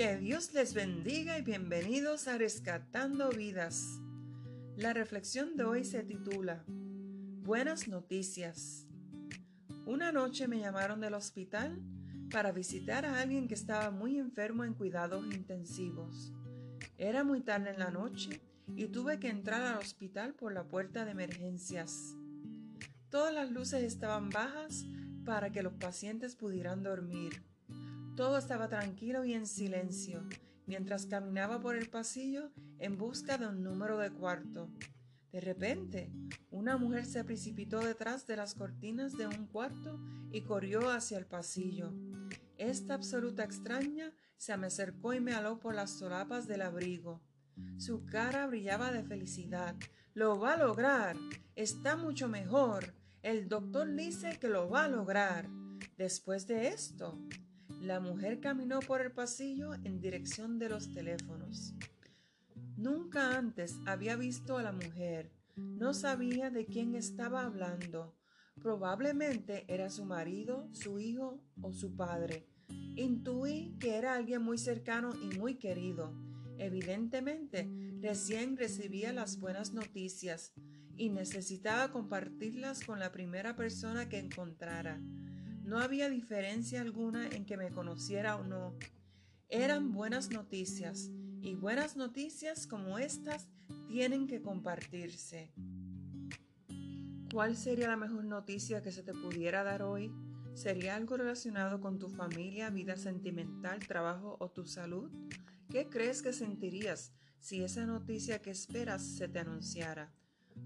Que Dios les bendiga y bienvenidos a Rescatando Vidas. La reflexión de hoy se titula Buenas noticias. Una noche me llamaron del hospital para visitar a alguien que estaba muy enfermo en cuidados intensivos. Era muy tarde en la noche y tuve que entrar al hospital por la puerta de emergencias. Todas las luces estaban bajas para que los pacientes pudieran dormir. Todo estaba tranquilo y en silencio, mientras caminaba por el pasillo en busca de un número de cuarto. De repente, una mujer se precipitó detrás de las cortinas de un cuarto y corrió hacia el pasillo. Esta absoluta extraña se me acercó y me aló por las solapas del abrigo. Su cara brillaba de felicidad. Lo va a lograr. Está mucho mejor. El doctor dice que lo va a lograr. Después de esto, la mujer caminó por el pasillo en dirección de los teléfonos. Nunca antes había visto a la mujer. No sabía de quién estaba hablando. Probablemente era su marido, su hijo o su padre. Intuí que era alguien muy cercano y muy querido. Evidentemente, recién recibía las buenas noticias y necesitaba compartirlas con la primera persona que encontrara. No había diferencia alguna en que me conociera o no. Eran buenas noticias y buenas noticias como estas tienen que compartirse. ¿Cuál sería la mejor noticia que se te pudiera dar hoy? ¿Sería algo relacionado con tu familia, vida sentimental, trabajo o tu salud? ¿Qué crees que sentirías si esa noticia que esperas se te anunciara?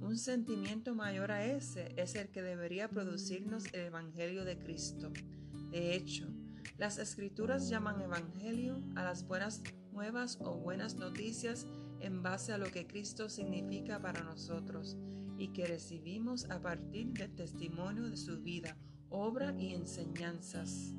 Un sentimiento mayor a ese es el que debería producirnos el Evangelio de Cristo. De hecho, las escrituras llaman Evangelio a las buenas nuevas o buenas noticias en base a lo que Cristo significa para nosotros y que recibimos a partir del testimonio de su vida, obra y enseñanzas.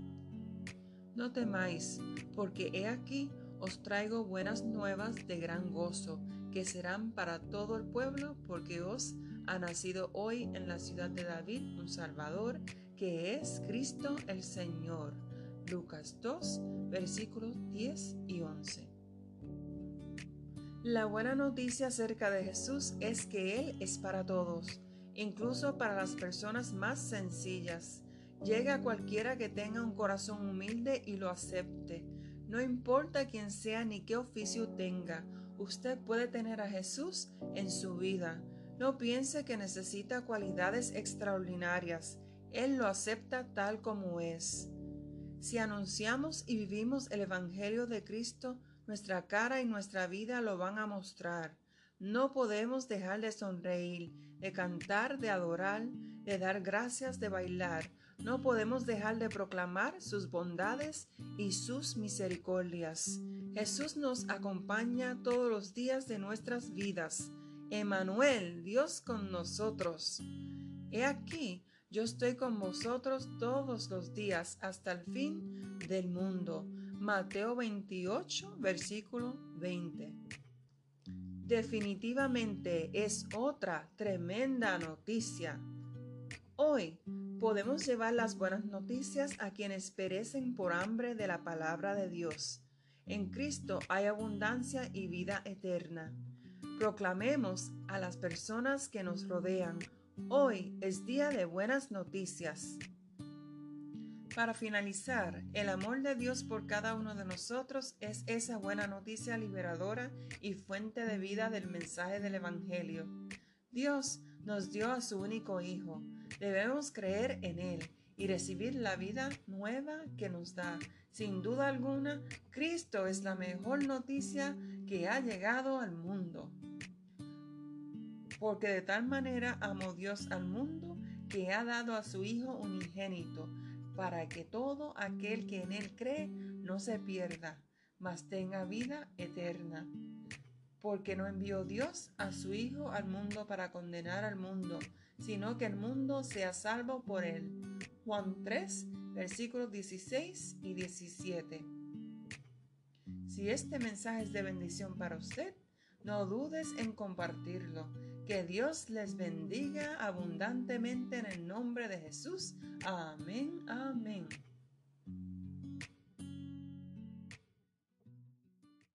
No temáis, porque he aquí os traigo buenas nuevas de gran gozo que serán para todo el pueblo, porque os ha nacido hoy en la ciudad de David un Salvador, que es Cristo el Señor. Lucas 2, versículos 10 y 11. La buena noticia acerca de Jesús es que Él es para todos, incluso para las personas más sencillas. Llega a cualquiera que tenga un corazón humilde y lo acepte. No importa quién sea ni qué oficio tenga, usted puede tener a Jesús en su vida. No piense que necesita cualidades extraordinarias. Él lo acepta tal como es. Si anunciamos y vivimos el Evangelio de Cristo, nuestra cara y nuestra vida lo van a mostrar. No podemos dejar de sonreír, de cantar, de adorar, de dar gracias, de bailar. No podemos dejar de proclamar sus bondades y sus misericordias. Jesús nos acompaña todos los días de nuestras vidas. Emanuel, Dios con nosotros. He aquí, yo estoy con vosotros todos los días hasta el fin del mundo. Mateo 28, versículo 20. Definitivamente es otra tremenda noticia. Hoy podemos llevar las buenas noticias a quienes perecen por hambre de la palabra de Dios en Cristo hay abundancia y vida eterna. Proclamemos a las personas que nos rodean. Hoy es día de buenas noticias. Para finalizar, el amor de Dios por cada uno de nosotros es esa buena noticia liberadora y fuente de vida del mensaje del Evangelio. Dios nos dio a su único Hijo. Debemos creer en Él y recibir la vida nueva que nos da. Sin duda alguna, Cristo es la mejor noticia que ha llegado al mundo. Porque de tal manera amó Dios al mundo que ha dado a su Hijo unigénito, para que todo aquel que en Él cree no se pierda, mas tenga vida eterna. Porque no envió Dios a su Hijo al mundo para condenar al mundo, sino que el mundo sea salvo por Él. Juan 3, versículos 16 y 17. Si este mensaje es de bendición para usted, no dudes en compartirlo. Que Dios les bendiga abundantemente en el nombre de Jesús. Amén, amén.